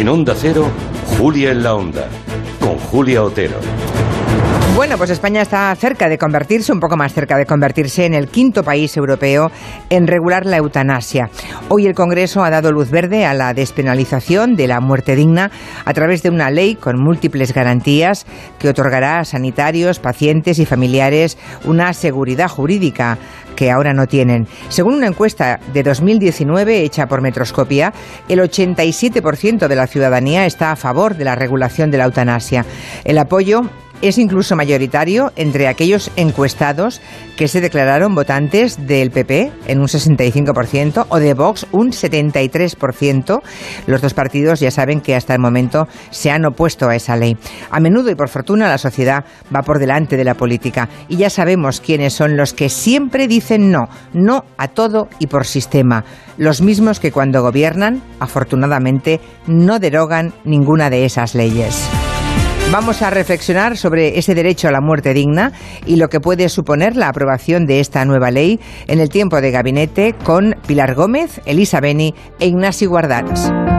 En Onda Cero, Julia en la Onda, con Julia Otero. Bueno, pues España está cerca de convertirse, un poco más cerca de convertirse en el quinto país europeo en regular la eutanasia. Hoy el Congreso ha dado luz verde a la despenalización de la muerte digna a través de una ley con múltiples garantías que otorgará a sanitarios, pacientes y familiares una seguridad jurídica que ahora no tienen. Según una encuesta de 2019 hecha por Metroscopia, el 87% de la ciudadanía está a favor de la regulación de la eutanasia. El apoyo es incluso mayoritario entre aquellos encuestados que se declararon votantes del PP en un 65% o de Vox un 73%. Los dos partidos ya saben que hasta el momento se han opuesto a esa ley. A menudo y por fortuna la sociedad va por delante de la política y ya sabemos quiénes son los que siempre dicen no, no a todo y por sistema. Los mismos que cuando gobiernan, afortunadamente, no derogan ninguna de esas leyes. Vamos a reflexionar sobre ese derecho a la muerte digna y lo que puede suponer la aprobación de esta nueva ley en el tiempo de gabinete con Pilar Gómez, Elisa Beni e Ignacio Guardans.